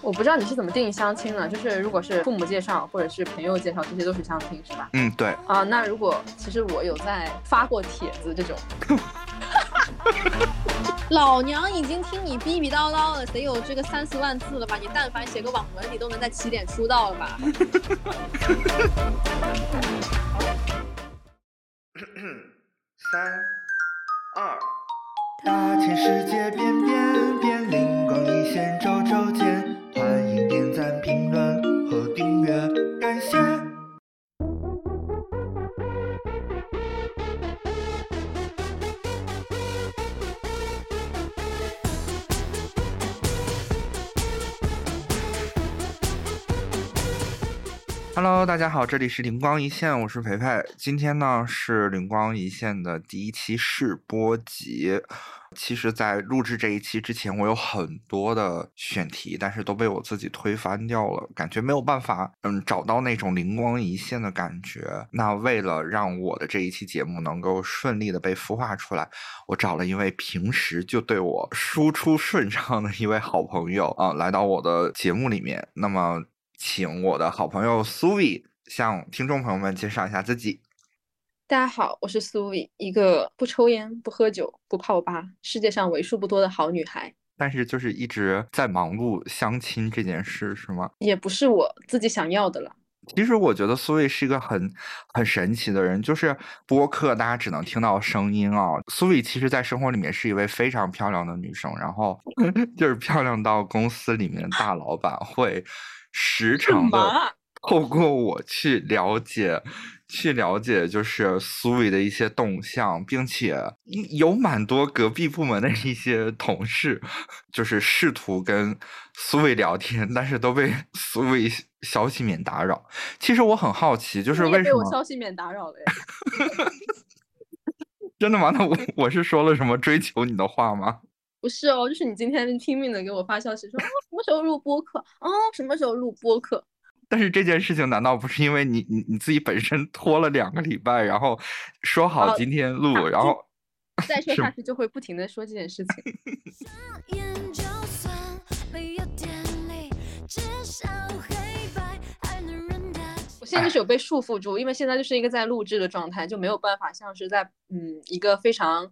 我不知道你是怎么定义相亲的，就是如果是父母介绍或者是朋友介绍，这些都是相亲是吧？嗯，对。啊，那如果其实我有在发过帖子这种，老娘已经听你逼逼叨叨了，得有这个三四万字了吧？你但凡写个网文，你都能在起点出道了吧？三二，大千世界变变变，灵光一现周周见，欢迎点赞、评论和订阅，感谢。Hello，大家好，这里是灵光一现，我是培培。今天呢是灵光一现的第一期试播集。其实，在录制这一期之前，我有很多的选题，但是都被我自己推翻掉了，感觉没有办法，嗯，找到那种灵光一现的感觉。那为了让我的这一期节目能够顺利的被孵化出来，我找了一位平时就对我输出顺畅的一位好朋友啊，来到我的节目里面。那么。请我的好朋友苏伟向听众朋友们介绍一下自己。大家好，我是苏伟一个不抽烟、不喝酒、不泡吧，世界上为数不多的好女孩。但是就是一直在忙碌相亲这件事，是吗？也不是我自己想要的了。其实我觉得苏伟是一个很很神奇的人，就是播客大家只能听到声音啊。苏伟其实在生活里面是一位非常漂亮的女生，然后 就是漂亮到公司里面大老板会。时常的透过我去了解，去了解就是苏伟的一些动向，并且有蛮多隔壁部门的一些同事，就是试图跟苏伟聊天，但是都被 苏伟消息免打扰。其实我很好奇，就是为什么我消息免打扰了呀？真的吗？那我我是说了什么追求你的话吗？不是哦，就是你今天拼命的给我发消息说，哦，什么时候录播客？哦，什么时候录播客？但是这件事情难道不是因为你你你自己本身拖了两个礼拜，然后说好今天录，然后再说下去就会不停的说这件事情。我现在就是有被束缚住，因为现在就是一个在录制的状态，就没有办法像是在嗯一个非常。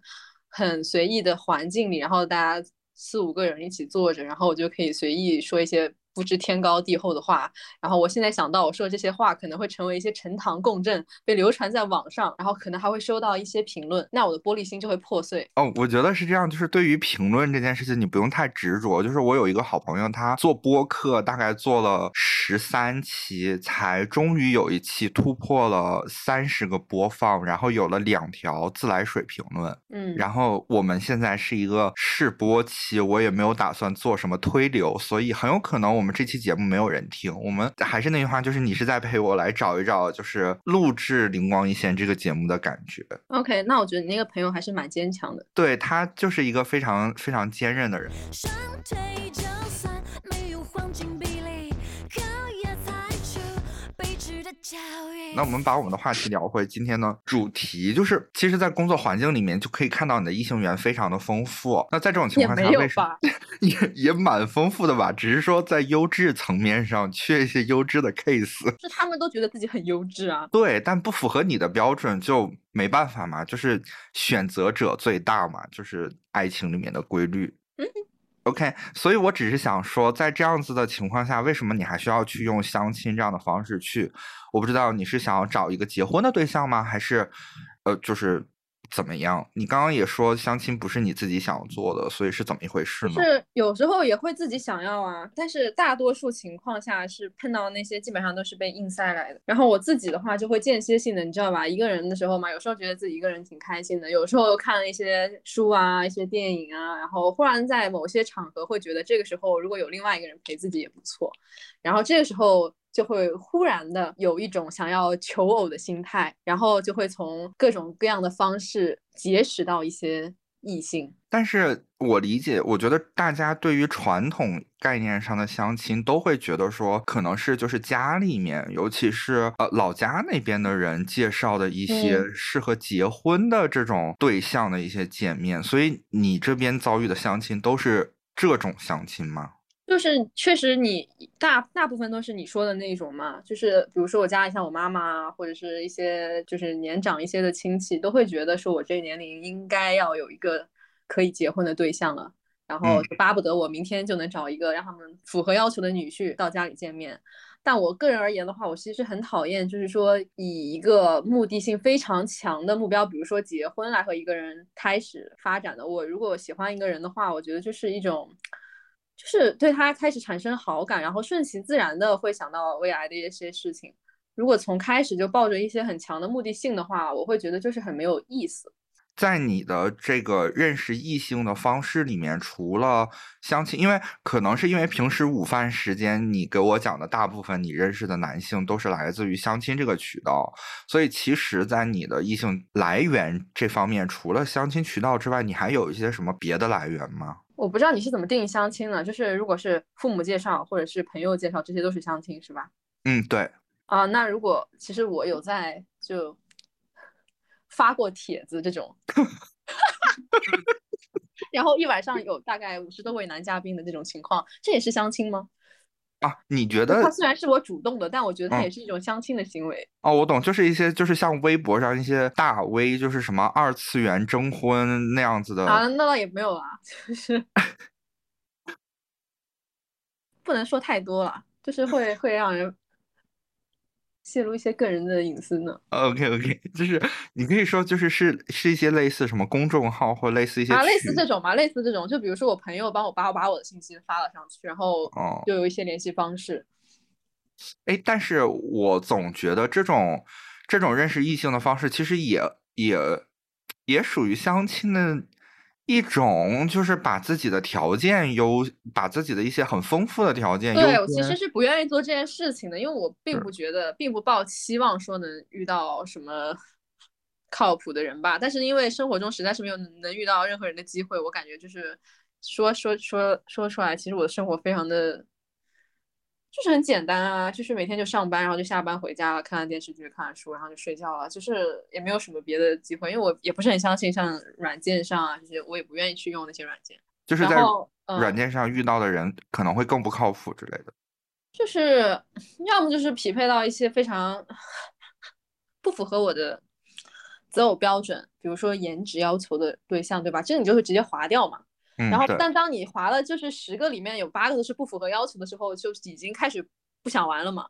很随意的环境里，然后大家四五个人一起坐着，然后我就可以随意说一些。不知天高地厚的话，然后我现在想到我说的这些话可能会成为一些呈堂共振，被流传在网上，然后可能还会收到一些评论，那我的玻璃心就会破碎。哦，我觉得是这样，就是对于评论这件事情，你不用太执着。就是我有一个好朋友，他做播客，大概做了十三期，才终于有一期突破了三十个播放，然后有了两条自来水评论。嗯，然后我们现在是一个试播期，我也没有打算做什么推流，所以很有可能我们。我们这期节目没有人听，我们还是那句话，就是你是在陪我来找一找，就是录制《灵光一现》这个节目的感觉。OK，那我觉得你那个朋友还是蛮坚强的，对他就是一个非常非常坚韧的人。那我们把我们的话题聊回今天的主题，就是其实，在工作环境里面就可以看到你的异性缘非常的丰富。那在这种情况下，为什么 也也蛮丰富的吧？只是说在优质层面上缺一些优质的 case。是他们都觉得自己很优质啊？对，但不符合你的标准就没办法嘛，就是选择者最大嘛，就是爱情里面的规律。OK，所以我只是想说，在这样子的情况下，为什么你还需要去用相亲这样的方式去？我不知道你是想要找一个结婚的对象吗？还是，呃，就是。怎么样？你刚刚也说相亲不是你自己想要做的，所以是怎么一回事呢？是有时候也会自己想要啊，但是大多数情况下是碰到那些基本上都是被硬塞来的。然后我自己的话就会间歇性的，你知道吧？一个人的时候嘛，有时候觉得自己一个人挺开心的，有时候又看了一些书啊、一些电影啊，然后忽然在某些场合会觉得这个时候如果有另外一个人陪自己也不错，然后这个时候。就会忽然的有一种想要求偶的心态，然后就会从各种各样的方式结识到一些异性。但是我理解，我觉得大家对于传统概念上的相亲都会觉得说，可能是就是家里面，尤其是呃老家那边的人介绍的一些适合结婚的这种对象的一些见面。所以你这边遭遇的相亲都是这种相亲吗？就是确实你大大部分都是你说的那种嘛，就是比如说我家里像我妈妈或者是一些就是年长一些的亲戚，都会觉得说我这个年龄应该要有一个可以结婚的对象了，然后就巴不得我明天就能找一个让他们符合要求的女婿到家里见面。但我个人而言的话，我其实很讨厌，就是说以一个目的性非常强的目标，比如说结婚来和一个人开始发展的。我如果喜欢一个人的话，我觉得就是一种。就是对他开始产生好感，然后顺其自然的会想到未来的一些事情。如果从开始就抱着一些很强的目的性的话，我会觉得就是很没有意思。在你的这个认识异性的方式里面，除了相亲，因为可能是因为平时午饭时间你给我讲的大部分你认识的男性都是来自于相亲这个渠道，所以其实，在你的异性来源这方面，除了相亲渠道之外，你还有一些什么别的来源吗？我不知道你是怎么定义相亲的，就是如果是父母介绍或者是朋友介绍，这些都是相亲是吧？嗯，对。啊，那如果其实我有在就发过帖子这种，然后一晚上有大概五十多位男嘉宾的这种情况，这也是相亲吗？啊，你觉得？他虽然是我主动的，但我觉得他也是一种相亲的行为。哦，我懂，就是一些就是像微博上一些大 V，就是什么二次元征婚那样子的。啊，那倒也没有啊，就是 不能说太多了，就是会会让人。泄露一些个人的隐私呢？OK OK，就是你可以说，就是是是一些类似什么公众号或类似一些啊，类似这种嘛，类似这种，就比如说我朋友帮我把我把我的信息发了上去，然后就有一些联系方式。哎，但是我总觉得这种这种认识异性的方式，其实也也也属于相亲的。一种就是把自己的条件优，把自己的一些很丰富的条件优。对，我其实是不愿意做这件事情的，因为我并不觉得，并不抱期望说能遇到什么靠谱的人吧。但是因为生活中实在是没有能遇到任何人的机会，我感觉就是说说说说出来，其实我的生活非常的。就是很简单啊，就是每天就上班，然后就下班回家了，看看电视剧，看看书，然后就睡觉了，就是也没有什么别的机会，因为我也不是很相信像软件上啊这些，我也不愿意去用那些软件。就是在软件上遇到的人可能会更不靠谱之类的。就是要么就是匹配到一些非常不符合我的择偶标准，比如说颜值要求的对象，对吧？这你就会直接划掉嘛。然后，但当你划了就是十个里面有八个都是不符合要求的时候，就已经开始不想玩了嘛。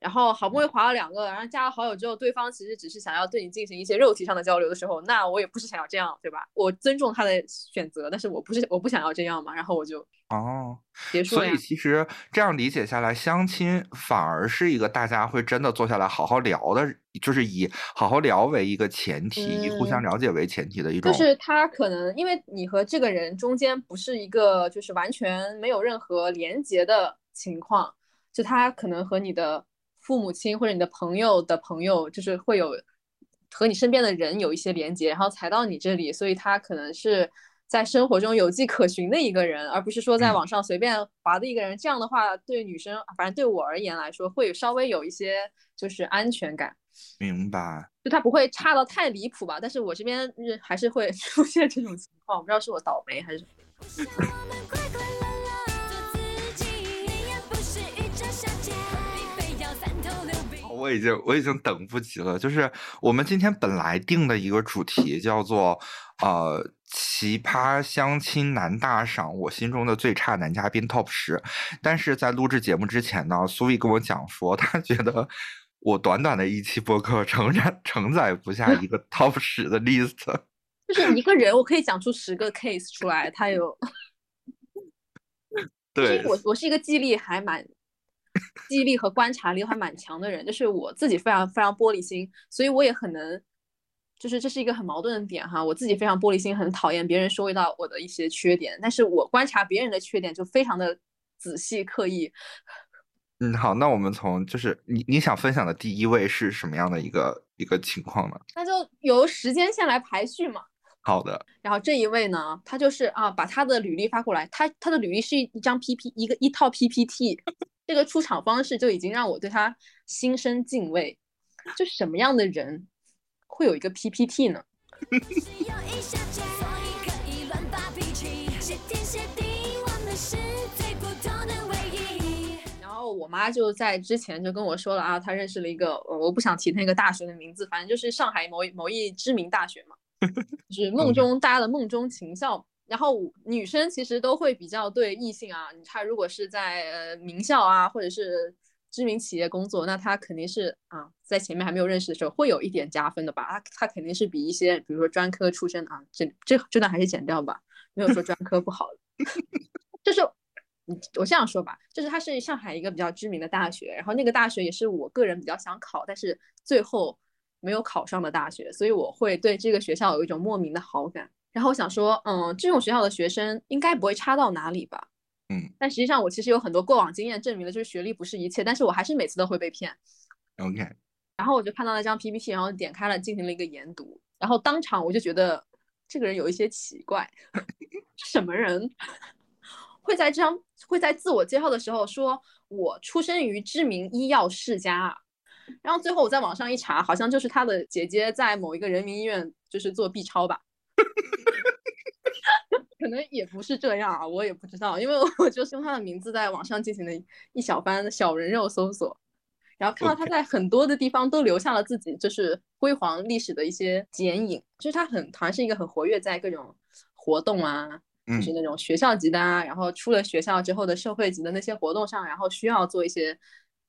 然后好不容易划了两个，然后加了好友之后，对方其实只是想要对你进行一些肉体上的交流的时候，那我也不是想要这样，对吧？我尊重他的选择，但是我不是我不想要这样嘛，然后我就哦结束所以其实这样理解下来，相亲反而是一个大家会真的坐下来好好聊的，就是以好好聊为一个前提，以互相了解为前提的一种。就是他可能因为你和这个人中间不是一个就是完全没有任何连接的情况，就他可能和你的。父母亲或者你的朋友的朋友，就是会有和你身边的人有一些连接，然后才到你这里，所以他可能是在生活中有迹可循的一个人，而不是说在网上随便划的一个人。这样的话，对女生，反正对我而言来说，会稍微有一些就是安全感。明白。就他不会差到太离谱吧？但是我这边还是会出现这种情况，我不知道是我倒霉还是。我已经我已经等不及了，就是我们今天本来定的一个主题叫做呃奇葩相亲男大赏，我心中的最差男嘉宾 TOP 十，但是在录制节目之前呢，苏毅跟我讲说，他觉得我短短的一期播客承载承载不下一个 TOP 十的 list，就是一个人我可以讲出十个 case 出来，他有，对，我我是一个记忆力还蛮。记忆力和观察力还蛮强的人，就是我自己非常非常玻璃心，所以我也很能，就是这是一个很矛盾的点哈。我自己非常玻璃心，很讨厌别人说到我的一些缺点，但是我观察别人的缺点就非常的仔细刻意。嗯，好，那我们从就是你你想分享的第一位是什么样的一个一个情况呢？那就由时间线来排序嘛。好的。然后这一位呢，他就是啊，把他的履历发过来，他他的履历是一张 P P 一个一套 P P T。这个出场方式就已经让我对他心生敬畏。就什么样的人会有一个 PPT 呢？我妈就在之前就跟我说了啊，她认识了一个，呃我不想提那个大学的名字，反正就是上海某一某一知名大学嘛，就是梦中大家的梦中情校。然后女生其实都会比较对异性啊，她如果是在呃名校啊，或者是知名企业工作，那她肯定是啊，在前面还没有认识的时候会有一点加分的吧？她她肯定是比一些比如说专科出身啊，这这这段还是剪掉吧，没有说专科不好，就是我这样说吧，就是它是上海一个比较知名的大学，然后那个大学也是我个人比较想考，但是最后没有考上的大学，所以我会对这个学校有一种莫名的好感。然后我想说，嗯，这种学校的学生应该不会差到哪里吧？嗯但实际上我其实有很多过往经验证明了，就是学历不是一切，但是我还是每次都会被骗。，OK，然后我就看到那张 PPT，然后点开了进行了一个研读，然后当场我就觉得这个人有一些奇怪，什么人会在这张会在自我介绍的时候说我出生于知名医药世家啊，然后最后我在网上一查，好像就是他的姐姐在某一个人民医院就是做 B 超吧。可能也不是这样啊，我也不知道，因为我就是用他的名字在网上进行了一小番小人肉搜索，然后看到他在很多的地方都留下了自己就是辉煌历史的一些剪影，就是他很好像是一个很活跃在各种活动啊，就嗯。是那种学校级的啊，然后出了学校之后的社会级的那些活动上，然后需要做一些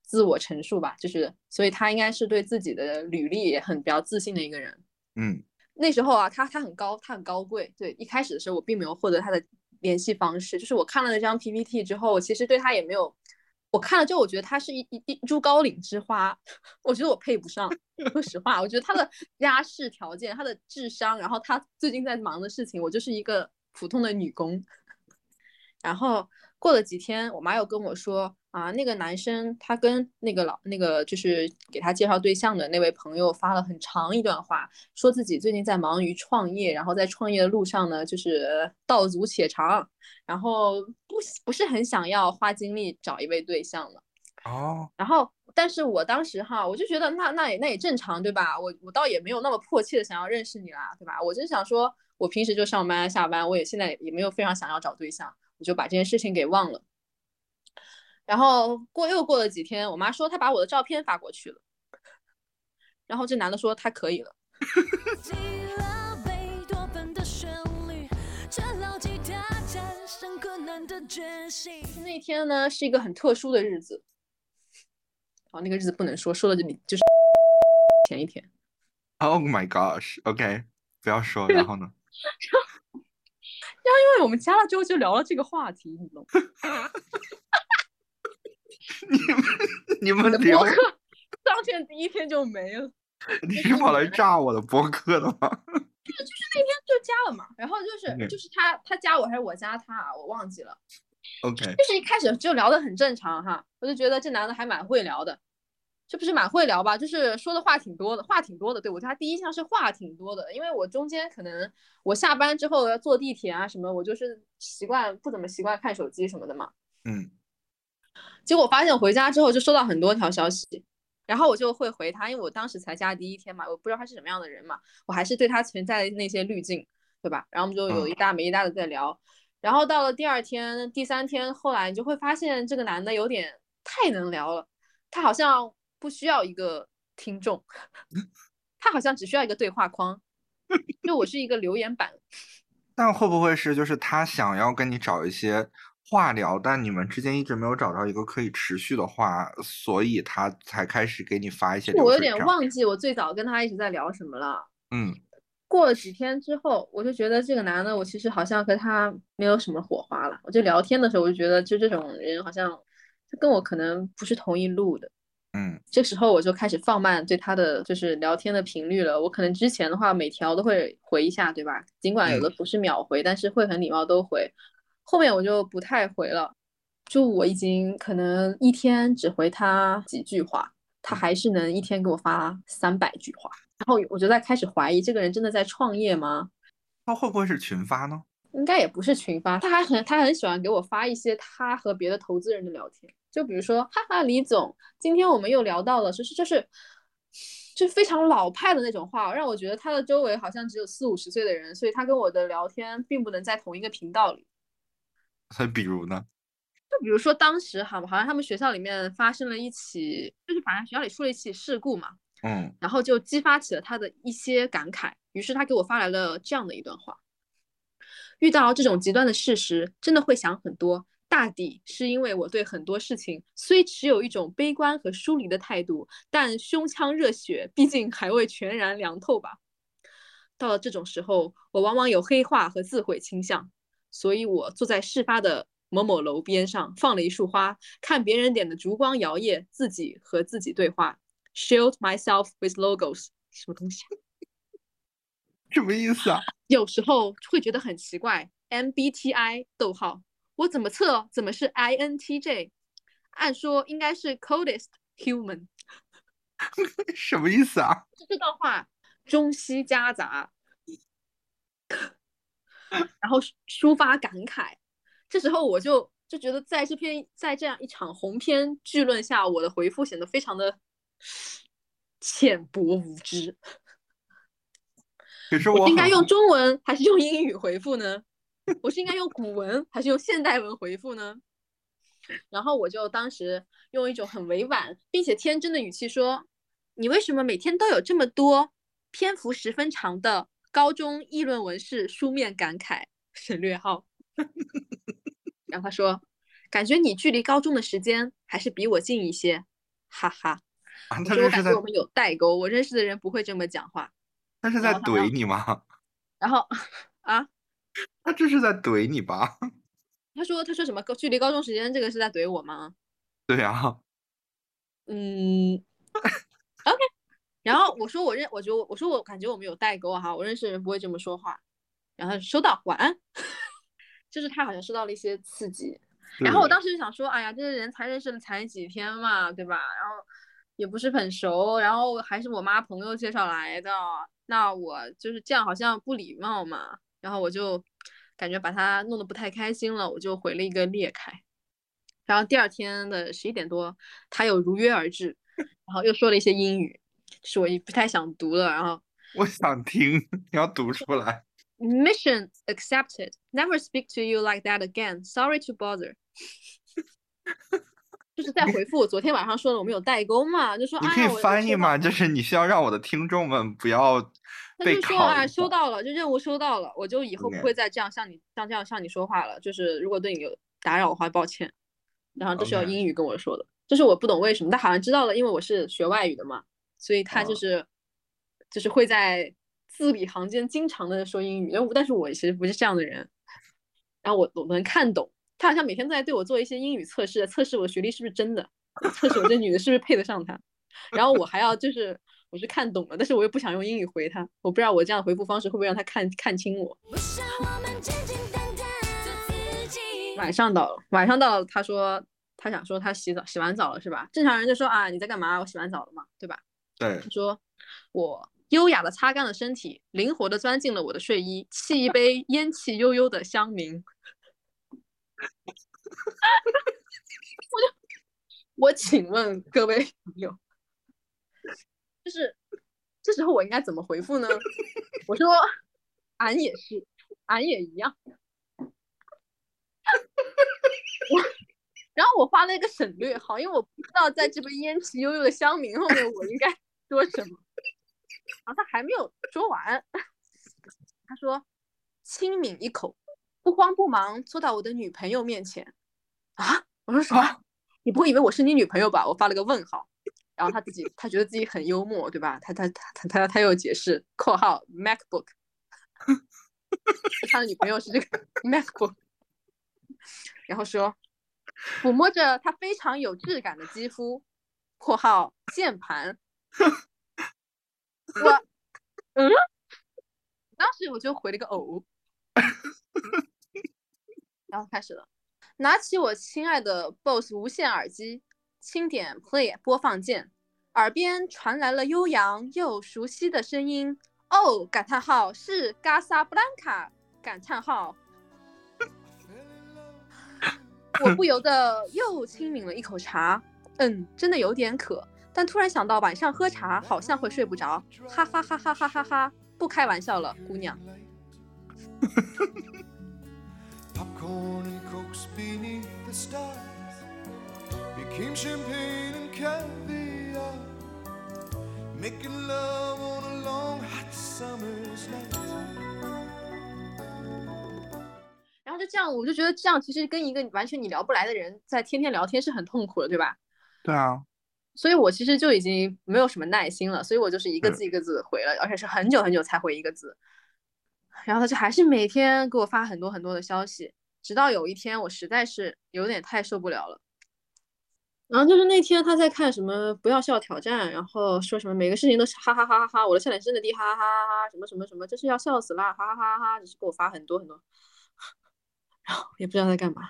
自我陈述吧，就是所以他应该是对自己的履历也很比较自信的一个人。嗯那时候啊，他他很高，他很高贵。对，一开始的时候我并没有获得他的联系方式，就是我看了那张 PPT 之后，我其实对他也没有，我看了之后，我觉得他是一一一株高岭之花，我觉得我配不上。说实话，我觉得他的家世条件、他的智商，然后他最近在忙的事情，我就是一个普通的女工。然后过了几天，我妈又跟我说啊，那个男生他跟那个老那个就是给他介绍对象的那位朋友发了很长一段话，说自己最近在忙于创业，然后在创业的路上呢，就是道阻且长，然后不不是很想要花精力找一位对象了。哦，然后，但是我当时哈，我就觉得那那也那也正常，对吧？我我倒也没有那么迫切的想要认识你啦，对吧？我就想说，我平时就上班下班，我也现在也没有非常想要找对象，我就把这件事情给忘了。然后过又过了几天，我妈说她把我的照片发过去了，然后这男的说他可以了。那天呢是一个很特殊的日子，哦，那个日子不能说，说了就你就是 前一天。Oh my gosh，OK，、不要说，然后呢？然后因为我们加了之后就聊了这个话题，你懂吗？你们聊播，客当天第一天就没了，你是跑来炸我的博客的吗？就是那天就加了嘛。然后就是、就是他他加我还是我加他啊，我忘记了。OK，就是一开始就聊得很正常哈，我就觉得这男的还蛮会聊的，这不是蛮会聊吧？就是说的话挺多的，话挺多的。对我对他第一印象是话挺多的，因为我中间可能我下班之后要坐地铁啊什么，我就是习惯不怎么习惯看手机什么的嘛。嗯结果发现回家之后就收到很多条消息，然后我就会回他，因为我当时才加第一天嘛，我不知道他是什么样的人嘛，我还是对他存在那些滤镜，对吧？然后我们就有一搭没一搭的在聊，然后到了第二天、第三天，后来你就会发现这个男的有点太能聊了，他好像不需要一个听众，他好像只需要一个对话框，就我是一个留言板，但会不会是就是他想要跟你找一些话聊，但你们之间一直没有找到一个可以持续的话，所以他才开始给你发一些流我有点。忘记我最早跟他一直在聊什么了。嗯过了几天之后，我就觉得这个男的，我其实好像和他没有什么火花了。我就聊天的时候，我就觉得就这种人好像他跟我可能不是同一路的。嗯这时候我就开始放慢对他的就是聊天的频率了。我可能之前的话每条都会回一下，对吧？尽管有的不是秒回，但是会很礼貌都回。后面我就不太回了，就我已经可能一天只回他几句话，他还是能一天给我发三百句话。然后我就在开始怀疑这个人真的在创业吗？他会不会是群发呢？应该也不是群发，他还很他很喜欢给我发一些他和别的投资人的聊天，就比如说，哈哈，李总，今天我们又聊到了，就是就是就是非常老派的那种话，让我觉得他的周围好像只有四五十岁的人，所以他跟我的聊天并不能在同一个频道里。所以比如呢？就比如说当时哈，好像他们学校里面发生了一起，就是反正学校里出了一起事故嘛，嗯然后就激发起了他的一些感慨。于是他给我发来了这样的一段话：遇到这种极端的事实，真的会想很多。大抵是因为我对很多事情虽持有一种悲观和疏离的态度，但胸腔热血毕竟还未全然凉透吧。到了这种时候，我往往有黑化和自毁倾向，所以我坐在事发的某某楼边上，放了一束花，看别人点的烛光摇曳，自己和自己对话，shield myself with logos，什么东西啊？什么意思啊？有时候会觉得很奇怪，MBTI 逗号，我怎么测怎么是 INTJ？按说应该是 coldest human。什么意思啊？这段话中西夹杂，然后抒抒发感慨。这时候我就就觉得，在这篇在这样一场鸿篇巨论下，我的回复显得非常的浅薄无知。可是我我应该用中文还是用英语回复呢？我是应该用古文还是用现代文回复呢？然后我就当时用一种很委婉并且天真的语气说：“你为什么每天都有这么多篇幅十分长的高中议论文是书面感慨？”省略号。然后他说：“感觉你距离高中的时间还是比我近一些，哈哈。”啊我说我感觉我们有代沟，我认识的人不会这么讲话。他是在怼你吗？然后啊，他这是在怼你吧？他说他说什么距离高中时间这个是在怼我吗？对啊，嗯。然后我说我认，我觉得我说我感觉我们有代沟哈，我认识的人不会这么说话。然后收到，晚安。就是他好像受到了一些刺激，然后我当时就想说，哎呀，这个人才认识了才几天嘛，对吧？然后也不是很熟，然后还是我妈朋友介绍来的，那我就是这样好像不礼貌嘛。然后我就感觉把他弄得不太开心了，我就回了一个裂开。然后第二天的十一点多，他又如约而至，然后又说了一些英语，是我也不太想读了。然后 我想听，你要读出来。Mission accepted. Never speak to you like that again. Sorry to bother. 就是在回复我昨天晚上说的我们有代沟嘛，就说你可以翻译吗？就是你需要让我的听众们不要 他就说啊，收到了，就任务收到了，我就以后不会再这样向你像这样向你说话了。就是如果对你有打扰的话，抱歉。然后这是用英语跟我说的，就是我不懂为什么，但好像知道了，因为我是学外语的嘛，所以他就哦是、就是会在字里行间经常的说英语，但我但是我其实不是这样的人。然后我我能看懂，他好像每天都在对我做一些英语测试，测试我学历是不是真的，测试我这女的是不是配得上他。然后我还要就是我是看懂了，但是我又不想用英语回他，我不知道我这样的回复方式会不会让他看看清我。不想我们简简单单做自己。晚上到了，晚上到了，他说他想说他洗澡洗完澡了是吧？正常人就说啊你在干嘛？我洗完澡了嘛，对吧？对他说我优雅的擦干了身体，灵活的钻进了我的睡衣，沏一杯烟气悠悠的香茗。我就我请问各位朋友，就是这时候我应该怎么回复呢？我说俺也是，俺也一样。我然后我发了一个省略号，因为我不知道在这杯烟气悠悠的香茗后面我应该说什么。然后他还没有说完，他说轻抿一口，不慌不忙坐到我的女朋友面前。啊，我说什么？你不会以为我是你女朋友吧？我发了个问号。然后他自己，他觉得自己很幽默，对吧？他他他他他他又解释（括号 MacBook），他的女朋友是这个 MacBook，然后说抚摸着他非常有质感的肌肤（括号键盘），我 嗯，当时我就回了个哦，然后开始了，拿起我亲爱的 BOSS 无线耳机，轻点 Play 播放键，耳边传来了悠扬又熟悉的声音。哦，感叹号是嘎萨布兰卡！感叹号，我不由得又轻抿了一口茶。嗯，真的有点渴，但突然想到晚上喝茶好像会睡不着，哈哈哈哈哈哈哈，不开玩笑了，姑娘。然后就这样，我就觉得这样其实跟一个完全你聊不来的人在天天聊天是很痛苦的，对吧？对啊。所以我其实就已经没有什么耐心了，所以我就是一个嗯字一个字回了，而且是很久很久才回一个字。然后他就还是每天给我发很多很多的消息，直到有一天我实在是有点太受不了了。然后就是那天他在看什么不要笑挑战，然后说什么每个事情都是哈哈哈哈哈，我的笑点真的低，哈哈哈哈哈，什么什么什么，真是要笑死啦，哈哈哈哈哈，只是给我发很多很多，然后也不知道在干嘛。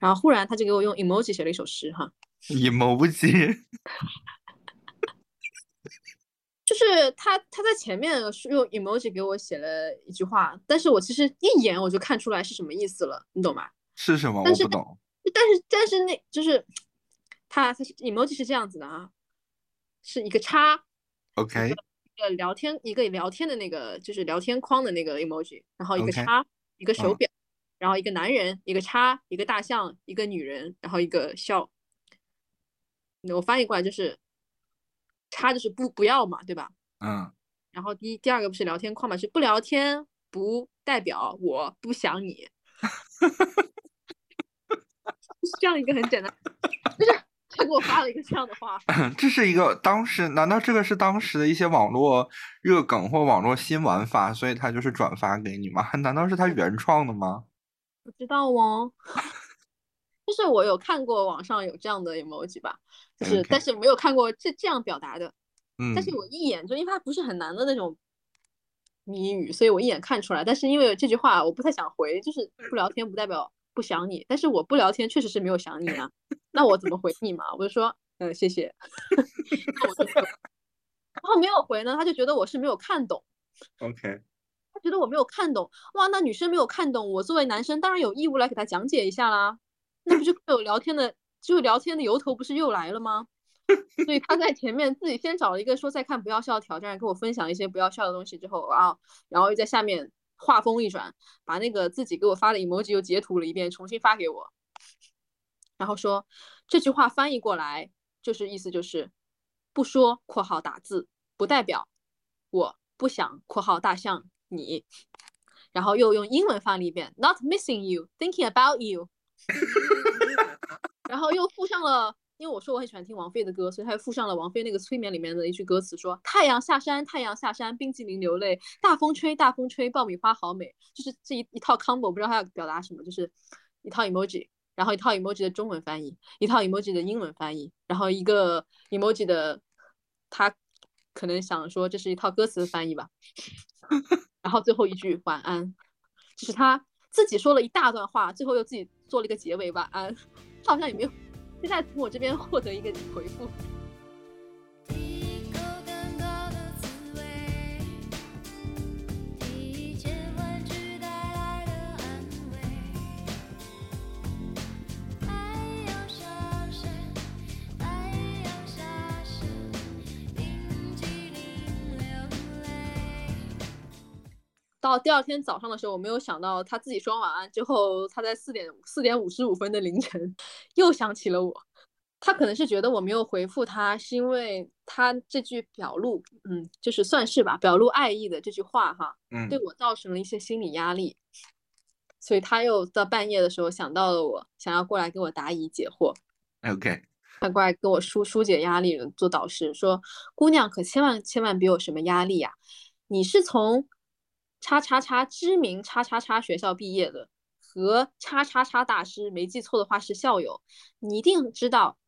然后忽然他就给我用 emoji 写了一首诗哈，emoji，就是他他在前面是用 emoji 给我写了一句话，但是我其实一眼我就看出来是什么意思了，你懂吗？是什么？但是我不懂。但是但是那就是他他是 emoji 是这样子的啊，是一个叉，OK，一个聊天一个聊天的那个就是聊天框的那个 emoji，然后一个叉一个手嗯表，然后一个男人，一个叉，一个大象，一个女人，然后一个笑。我翻译过来就是，叉就是不不要嘛，对吧？嗯，然后第一第二个不是聊天框嘛，是不聊天不代表我不想你，是这样一个很简单，就是他给我发了一个这样的话，这是一个当时，难道这个是当时的一些网络热梗或网络新玩法，所以他就是转发给你吗？难道是他原创的吗？不知道哦。就是我有看过网上有这样的 emoji 吧，就是但是没有看过这这样表达的，嗯但是我一眼就因为它不是很难的那种谜语，所以我一眼看出来。但是因为这句话我不太想回，就是不聊天不代表不想你，但是我不聊天确实是没有想你啊，那我怎么回你嘛？我就说嗯、呃谢谢，那我就没有然后没有回呢，他就觉得我是没有看懂。OK，他觉得我没有看懂，哇，那女生没有看懂，我作为男生当然有义务来给他讲解一下啦。那不就有聊天的，就聊天的由头不是又来了吗？所以他在前面自己先找了一个说在看不要笑挑战，跟我分享一些不要笑的东西之后，然后然后又在下面话锋一转，把那个自己给我发的 emoji 又截图了一遍，重新发给我，然后说这句话翻译过来就是意思就是不说（括号打字）不代表我不想（括号大象你），然后又用英文翻了一遍，not missing you, thinking about you，然后又附上了，因为我说我很喜欢听王菲的歌，所以他又附上了王菲那个催眠里面的一句歌词，说太阳下山，太阳下山，冰淇淋流泪，大风吹，大风吹，爆米花好美，就是这一一套 combo，不知道他要表达什么，就是一套 emoji。然后一套 emoji 的中文翻译，一套 emoji 的英文翻译，然后一个 emoji 的，他可能想说这是一套歌词的翻译吧，然后最后一句晚安，就是他自己说了一大段话，最后又自己做了一个结尾晚安，好像也没有现在从我这边获得一个回复。到第二天早上的时候，我没有想到他自己说完晚安之后，他在四点四点五十五分的凌晨 又想起了我。他可能是觉得我没有回复他，是因为他这句表露，嗯，就是算是吧，表露爱意的这句话哈，嗯对我造成了一些心理压力，所以他又到半夜的时候想到了我，想要过来给我答疑解惑。，OK，他过来给我疏疏解压力了，做导师说：“姑娘可千万千万别有什么压力呀、你是从叉叉叉知名叉叉叉学校毕业的，和叉叉叉大师没记错的话是校友，你一定知道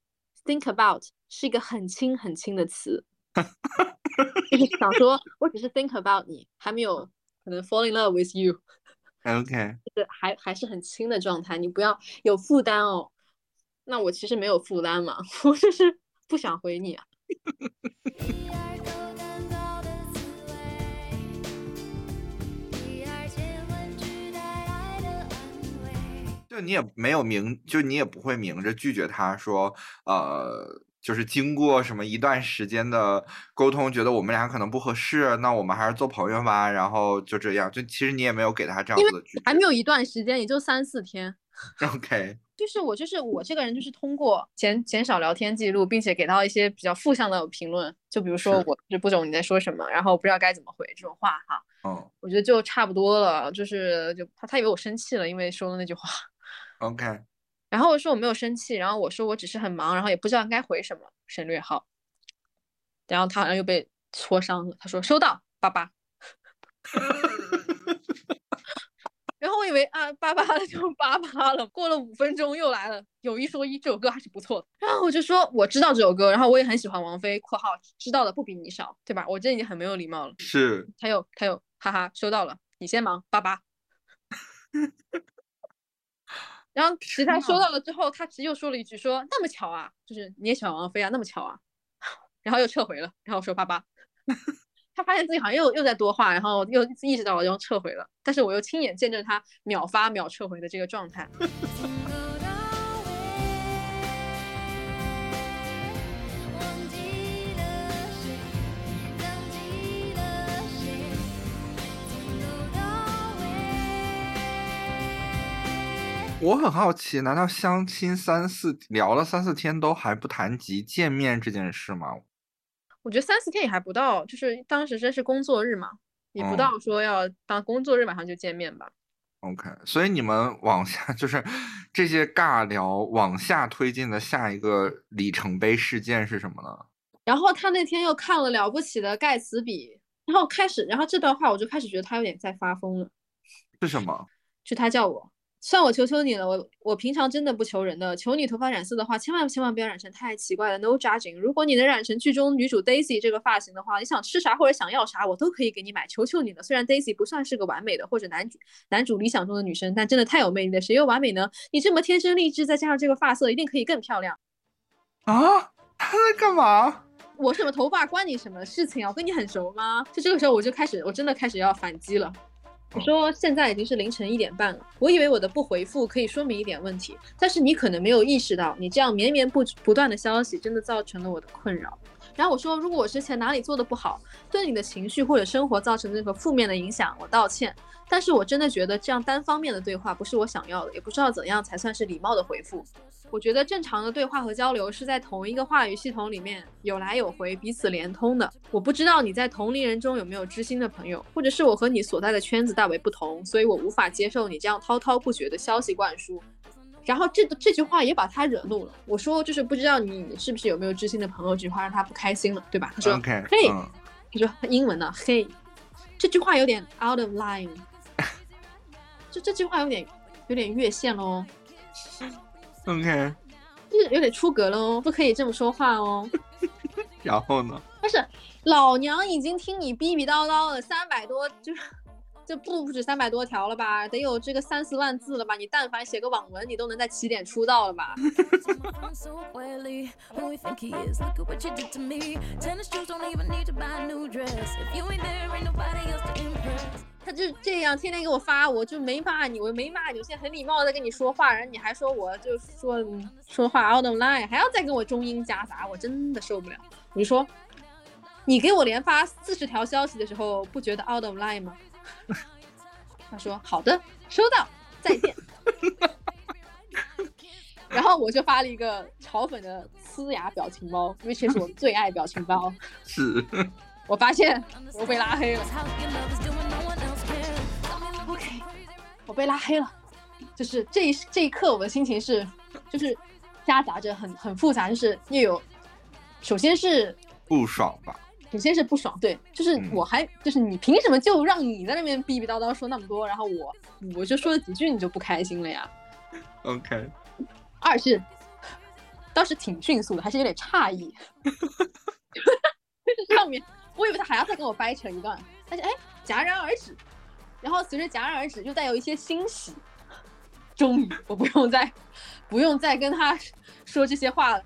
，think about 是一个很轻很轻的词，就是想说我只是 think about 你，还没有可能 fall in love with you。” OK，就是还还是很轻的状态，你不要有负担哦。那我其实没有负担嘛，我就是不想回你啊。就你也没有明，就你也不会明着拒绝他说，呃，就是经过什么一段时间的沟通，觉得我们俩可能不合适，那我们还是做朋友吧，然后就这样。就其实你也没有给他这样子的拒还没有一段时间，也就三四天。OK，就是我，就是我这个人，就是通过减减少聊天记录，并且给到一些比较负向的评论，就比如说我是不懂你在说什么，然后不知道该怎么回这种话哈，嗯我觉得就差不多了。就是就他他以为我生气了，因为说了那句话，，OK，然后我说我没有生气，然后我说我只是很忙，然后也不知道该回什么，省略号。然后他好像又被戳伤了，他说收到，爸爸。然后我以为啊，巴巴了就巴巴了。过了五分钟又来了，有一说一，这首歌还是不错的。然后我就说我知道这首歌，然后我也很喜欢王菲（括号知道的不比你少），对吧？我这已经很没有礼貌了。是他又他又哈哈收到了，你先忙，巴巴。然后其实他收到了之后，他其实又说了一句说那么巧啊，就是你也喜欢王菲啊，那么巧啊，然后又撤回了，然后说八八。他发现自己好像又又在多话，然后又意识到了，然后撤回了。但是我又亲眼见证他秒发秒撤回的这个状态。我很好奇，难道相亲三四聊了三四天都还不谈及见面这件事吗？我觉得三四天也还不到，就是当时真是工作日嘛，也不哦到说要当工作日马上就见面吧。OK，所以你们往下 就是这些尬聊往下推进的下一个里程碑事件是什么呢？然后他那天又看了《了不起的盖茨比》，然后开始，然后这段话我就开始觉得他有点在发疯了。是什么？是他叫我，算我求求你了，我我平常真的不求人的，求你头发染色的话，千万千万不要染成太奇怪的 no judging。如果你能染成剧中女主 Daisy 这个发型的话，你想吃啥或者想要啥，我都可以给你买，求求你了。虽然 Daisy 不算是个完美的或者男主男主理想中的女生，但真的太有魅力了，谁又完美呢？你这么天生丽质，再加上这个发色，一定可以更漂亮。啊？他在干嘛？我什么头发关你什么事情啊？我跟你很熟吗？就这个时候我就开始，我真的开始要反击了。我说现在已经是凌晨一点半了，我以为我的不回复可以说明一点问题，但是你可能没有意识到，你这样绵绵不不断的消息真的造成了我的困扰。然后我说，如果我之前哪里做的不好，对你的情绪或者生活造成任何负面的影响，我道歉。但是我真的觉得这样单方面的对话不是我想要的，也不知道怎样才算是礼貌的回复。我觉得正常的对话和交流是在同一个话语系统里面有来有回，彼此连通的。我不知道你在同龄人中有没有知心的朋友，或者是我和你所在的圈子大为不同，所以我无法接受你这样滔滔不绝的消息灌输。然后这这句话也把他惹怒了。我说就是不知道你是不是有没有知心的朋友，这句话让他不开心了，对吧？他说 OK，嘿嗯，他说英文呢，嘿，这句话有点 out of line，就这句话有点有点越线喽。OK，就是有点出格了哦，不可以这么说话哦。然后呢？但是老娘已经听你逼逼叨叨了三百多，就是这不止三百多条了吧得有这个三四万字了吧你但凡写个网文你都能在起点出道了吧 他就这样天天给我发我就没骂你我没骂你我现在很礼貌的在跟你说话然后你还说我就说说话 out of line 还要再跟我中英夹杂我真的受不了。你说你给我连发四十条消息的时候，不觉得 out of line 吗？他说好的，收到，再见。然后我就发了一个嘲讽的呲牙表情包，which is 我最爱表情包。是我发现我被拉黑了。OK，我被拉黑了，就是这一这一刻我的心情是，就是夹杂着很很复杂，就是又有，首先是不爽吧？首先是不爽，对，就是嗯我还就是你凭什么就让你在那边逼逼叨叨说那么多，然后我我就说了几句你就不开心了呀？OK，二是当时挺迅速的，还是有点诧异，就是上面我以为他还要再跟我掰扯一段，但是哎戛然而止，然后随着戛然而止又带有一些欣喜，终于我不用再不用再跟他说这些话了。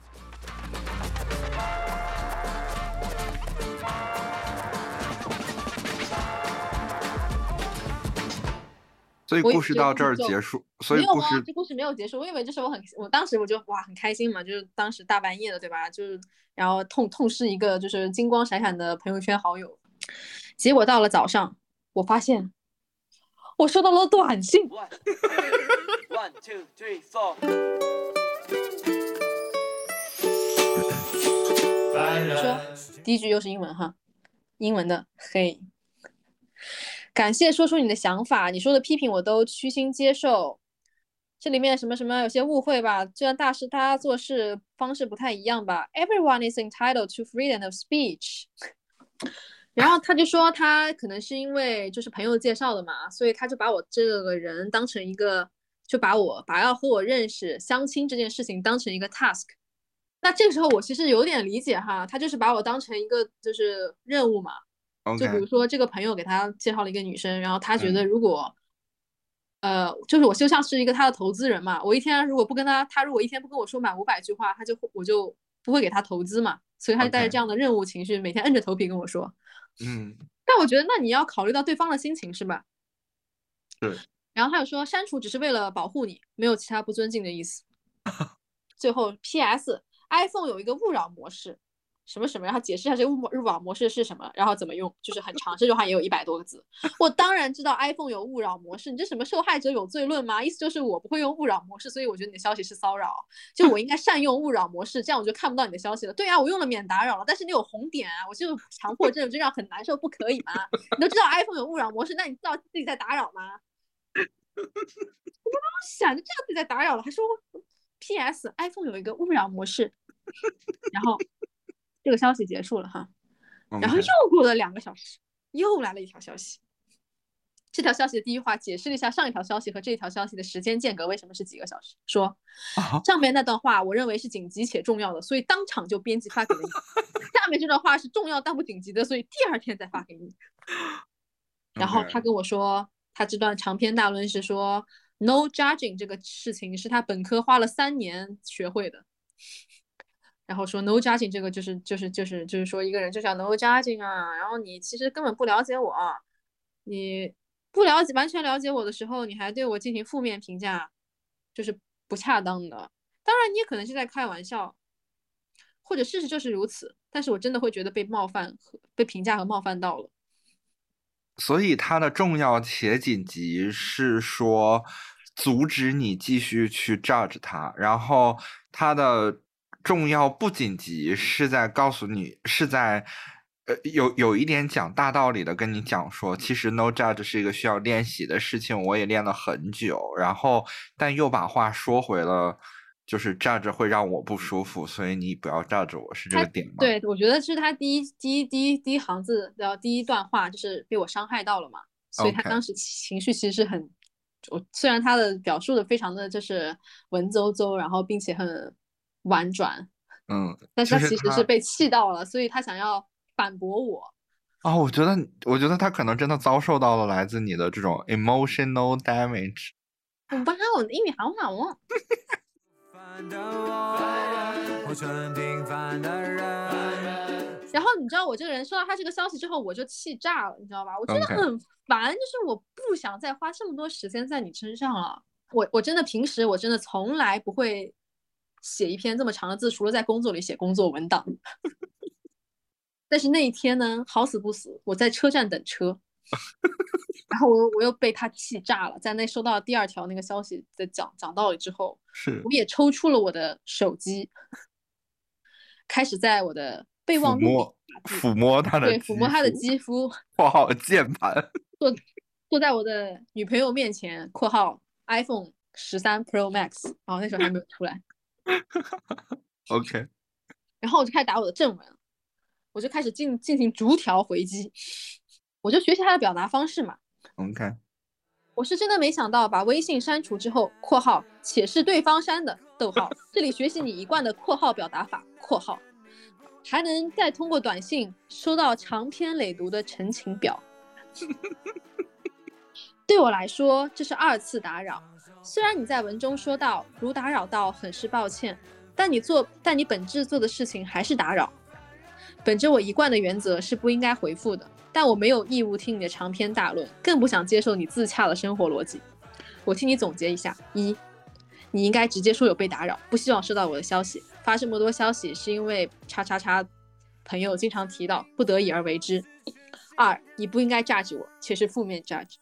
所以故事到这儿结束，所以没有啊，故事这故事没有结束。我以为这时候我很，我当时我就哇很开心嘛，就是当时大半夜的，对吧？就是然后痛痛失一个就是金光闪闪的朋友圈好友。结果到了早上，我发现我收到了短信，One, one, two, three, four. 说第一句又是英文哈，英文的嘿。感谢说出你的想法，你说的批评我都虚心接受。这里面什么什么有些误会吧，就像大师他做事方式不太一样吧。Everyone is entitled to freedom of speech。然后他就说他可能是因为就是朋友介绍的嘛，所以他就把我这个人当成一个，就把我把要和我认识相亲这件事情当成一个 task。那这个时候我其实有点理解哈，他就是把我当成一个就是任务嘛，就比如说这个朋友给他介绍了一个女生，然后他觉嗯得如果，呃，就是我就像是一个他的投资人嘛，我一天如果不跟他，他如果一天不跟我说满五百句话，他就会我就不会给他投资嘛，所以他就带着这样的任务情绪，每天摁着头皮跟我说。嗯，但我觉得那你要考虑到对方的心情是吧？对。然后他又说删除只是为了保护你，没有其他不尊敬的意思。最后 P.S.，iPhone 有一个勿扰模式，什么什么，然后解释一下这个勿勿扰模式是什么，然后怎么用，就是很长，这句话也有一百多个字。我当然知道 iPhone 有勿扰模式，你这什么受害者有罪论吗？意思就是我不会用勿扰模式，所以我觉得你的消息是骚扰，就我应该善用勿扰模式，这样我就看不到你的消息了。对啊，我用了免打扰了，但是你有红点啊，我就强迫症，这样很难受，不可以吗？你都知道 iPhone 有勿扰模式，那你知道自己在打扰吗？我刚刚想着知道自己在打扰了，还说 P.S. iPhone 有一个勿扰模式，然后这个消息结束了哈。然后又过了两个小时，又来了一条消息。这条消息的第一话解释了一下上一条消息和这条消息的时间间隔为什么是几个小时，说啊上面那段话我认为是紧急且重要的，所以当场就编辑发给了你。下面这段话是重要但不紧急的，所以第二天再发给你。然后他跟我说，他这段长篇大论是说 no judging 这个事情是他本科花了三年学会的。然后说 no judging 这个就是就是就是就是说一个人就叫 no judging 啊，然后你其实根本不了解我，你不了解完全了解我的时候，你还对我进行负面评价，就是不恰当的。当然你也可能是在开玩笑，或者事实就是如此，但是我真的会觉得被冒犯和被评价和冒犯到了。所以它的重要且紧急是说阻止你继续去 judge 它，然后它的重要不紧急是在告诉你是在。呃，有有一点讲大道理的跟你讲说，其实 no judge 是一个需要练习的事情，我也练了很久，然后但又把话说回了，就是 judge 会让我不舒服，所以你不要 judge 我，是这个点吗？对，我觉得是他第一第一第一第一行字，然后第一段话就是被我伤害到了嘛，所以他当时情绪其实是很，我虽然他的表述的非常的就是文绉绉，然后并且很婉转，嗯，但是他其实是被气到了，所以他想要反驳我。啊、我觉得，我觉得他可能真的遭受到了来自你的这种 emotional damage。我不知道我的英语好好哦。然后你知道我这个人收到他这个消息之后，我就气炸了，你知道吧？我真的很烦，就是我不想再花这么多时间在你身上了。我我真的平时我真的从来不会写一篇这么长的字，除了在工作里写工作文档。但是那一天呢，好死不死，我在车站等车，然后我又我又被他气炸了。在那收到第二条那个消息的讲讲道理之后，是我也抽出了我的手机，开始在我的备忘录里抚摸他的对抚摸他的肌肤，括号键盘。坐坐在我的女朋友面前（括号 iPhone 十三 Pro Max），然后那时候还没有出来，OK，然后我就开始打我的正文，我就开始进进行逐条回击，我就学习他的表达方式嘛。OK，我是真的没想到，把微信删除之后（括号且是对方删的）逗号，这里学习你一贯的括号表达法（括号），还能再通过短信收到长篇累牍的陈情表。对我来说，这是二次打扰。虽然你在文中说到“如打扰到，很是抱歉”，但你做但你本质做的事情还是打扰。本着我一贯的原则是不应该回复的，但我没有义务听你的长篇大论，更不想接受你自洽的生活逻辑。我替你总结一下：一，你应该直接说有被打扰，不希望收到我的消息。发这么多消息是因为叉叉叉朋友经常提到，不得已而为之。二，你不应该 judge 我，且是负面 judge。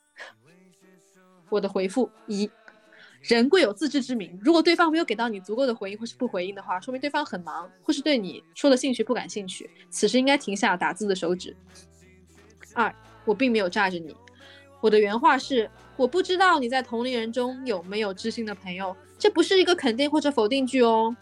我的回复一，人贵有自知之明，如果对方没有给到你足够的回应或是不回应的话，说明对方很忙，或是对你说的兴趣不感兴趣，此时应该停下打字的手指。二，我并没有炸着你，我的原话是，我不知道你在同龄人中有没有知心的朋友，这不是一个肯定或者否定句哦。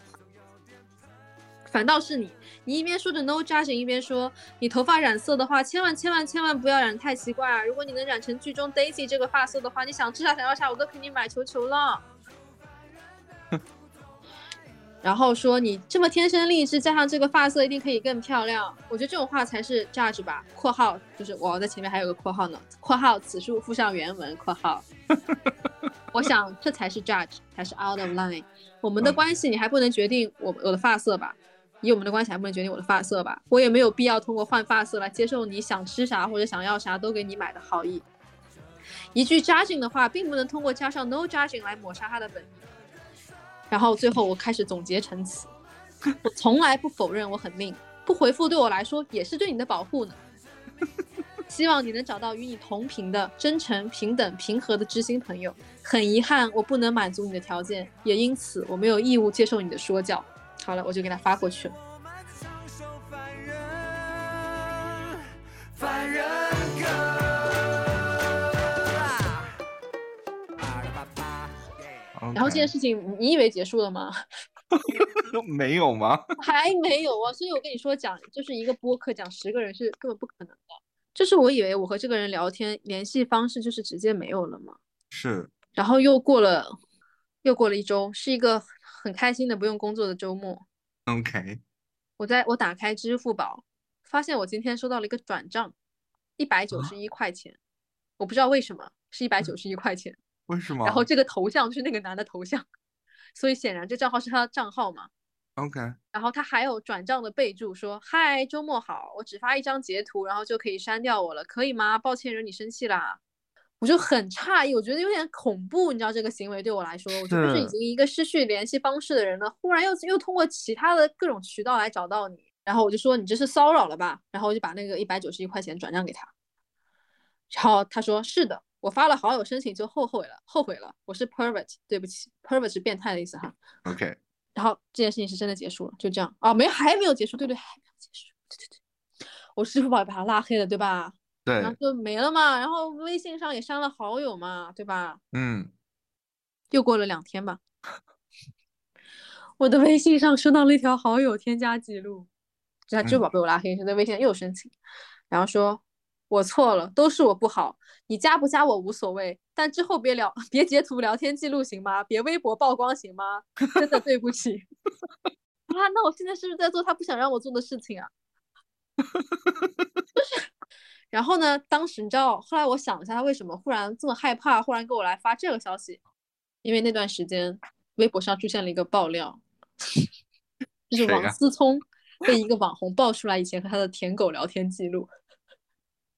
反倒是你，你一边说着 no judging，一边说你头发染色的话，千万千万千万不要染太奇怪啊！如果你能染成剧中 Daisy 这个发色的话，你想吃啥想要啥，我都给你买，球球了。然后说你这么天生丽质，加上这个发色一定可以更漂亮。我觉得这种话才是 judge 吧。（括号就是我在前面还有个括号呢。）（括号此处附上原文。）（括号 ）我想这才是 judge，才是 out of line。我们的关系你还不能决定我我的发色吧？以我们的关系还不能决定我的发色吧？我也没有必要通过换发色来接受你想吃啥或者想要啥都给你买的好意。一句 judging 的话，并不能通过加上 no judging 来抹杀它的本意。然后最后我开始总结陈词，我从来不否认我很命，不回复对我来说也是对你的保护呢。希望你能找到与你同频的真诚、平等、平和的知心朋友。很遗憾，我不能满足你的条件，也因此我没有义务接受你的说教。好了，我就给他发过去了。凡人然后这件事情，你以为结束了吗？没有吗？还没有啊！所以我跟你说，讲就是一个播客讲十个人是根本不可能的。就是我以为我和这个人聊天联系方式就是直接没有了嘛。是。然后又过了，又过了一周，是一个很开心的不用工作的周末。OK。我在我打开支付宝，发现我今天收到了一个转账，一百九十一块钱，我不知道为什么是一百九十一块钱。为什 么？然后这个头像就是那个男的头像，所以显然这账号是他的账号嘛。OK。然后他还有转账的备注说：“嗨，周末好，我只发一张截图，然后就可以删掉我了，可以吗？抱歉惹你生气啦。”我就很诧异，我觉得有点恐怖，你知道这个行为对我来说，我觉得是已经一个失去联系方式的人了，忽然又又通过其他的各种渠道来找到你，然后我就说你这是骚扰了吧？然后我就把那个一百九十一块钱转账给他，然后他说是的，我发了好友申请就后悔了，后悔了，我是 pervert，对不起，pervert 是变态的意思哈。OK。然后这件事情是真的结束了，就这样啊？没还没有结束，对对，还没有结束，对对对，我支付宝也把他拉黑了，对吧？对，然后就没了嘛，然后微信上也删了好友嘛，对吧？嗯，又过了两天吧，我的微信上收到了一条好友添加记录，就他支付宝被我拉黑，现在微信又申请，然后说我错了，都是我不好，你加不加我无所谓，但之后别聊，别截图聊天记录行吗？别微博曝光行吗？真的对不起 啊，那我现在是不是在做他不想让我做的事情啊？就是。然后呢？当时你知道，后来我想了一下，他为什么忽然这么害怕，忽然给我来发这个消息？因为那段时间微博上出现了一个爆料，就是王思聪被一个网红爆出来以前和他的舔狗聊天记录。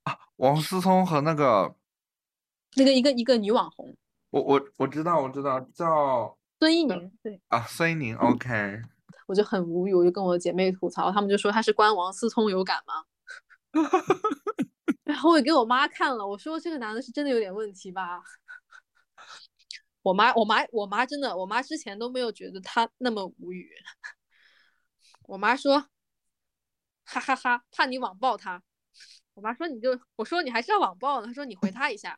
啊，王思聪和那个那个一个一个女网红，我我我知道我知道叫孙一宁，对啊，孙一宁，OK。我就很无语，我就跟我姐妹吐槽，她们就说他是关王思聪有感吗？然后我也给我妈看了，我说这个男的是真的有点问题吧。我妈，我妈，我妈真的，我妈之前都没有觉得他那么无语。我妈说，哈哈哈，怕你网暴他。我妈说你就，我说你还是要网暴呢。她说你回他一下，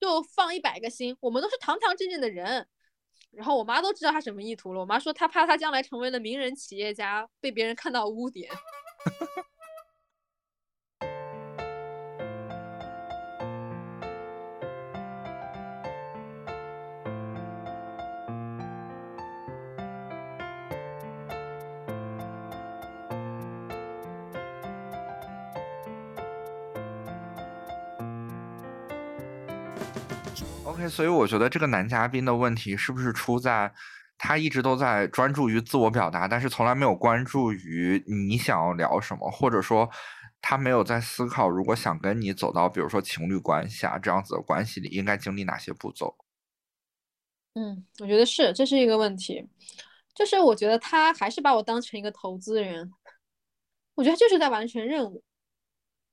就放一百个心，我们都是堂堂正正的人。然后我妈都知道他什么意图了。我妈说她怕他将来成为了名人企业家，被别人看到污点。所以我觉得这个男嘉宾的问题是不是出在他一直都在专注于自我表达，但是从来没有关注于你想要聊什么，或者说他没有在思考，如果想跟你走到比如说情侣关系啊这样子的关系里，应该经历哪些步骤？嗯，我觉得是，这是一个问题。就是我觉得他还是把我当成一个投资人，我觉得他就是在完成任务。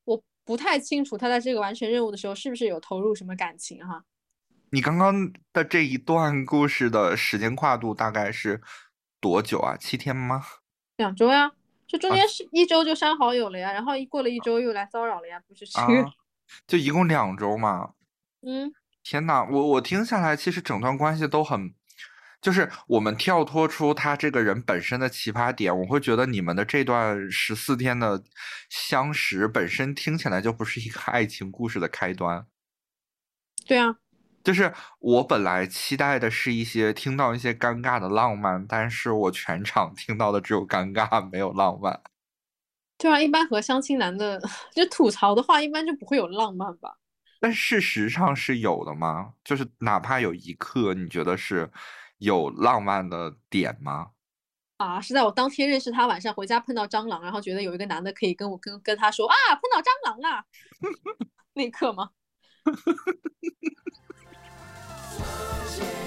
我不太清楚他在这个完成任务的时候是不是有投入什么感情哈。你刚刚的这一段故事的时间跨度大概是多久啊？七天吗？两周呀，这中啊间是一周就删好友了呀，然后一过了一周又来骚扰了呀，不是这啊，，就一共两周嘛。嗯，天呐，我我听下来，其实整段关系都很，就是我们跳脱出他这个人本身的奇葩点，我会觉得你们的这段十四天的相识本身听起来就不是一个爱情故事的开端。对啊，就是我本来期待的是一些听到一些尴尬的浪漫，但是我全场听到的只有尴尬，没有浪漫。对啊，一般和相亲男的 就吐槽的话，一般就不会有浪漫吧？但事实上是有的吗？就是哪怕有一刻，你觉得是有浪漫的点吗？啊，是在我当天认识他，晚上回家碰到蟑螂，然后觉得有一个男的可以跟我跟跟他说啊，碰到蟑螂啦，那一刻吗？share.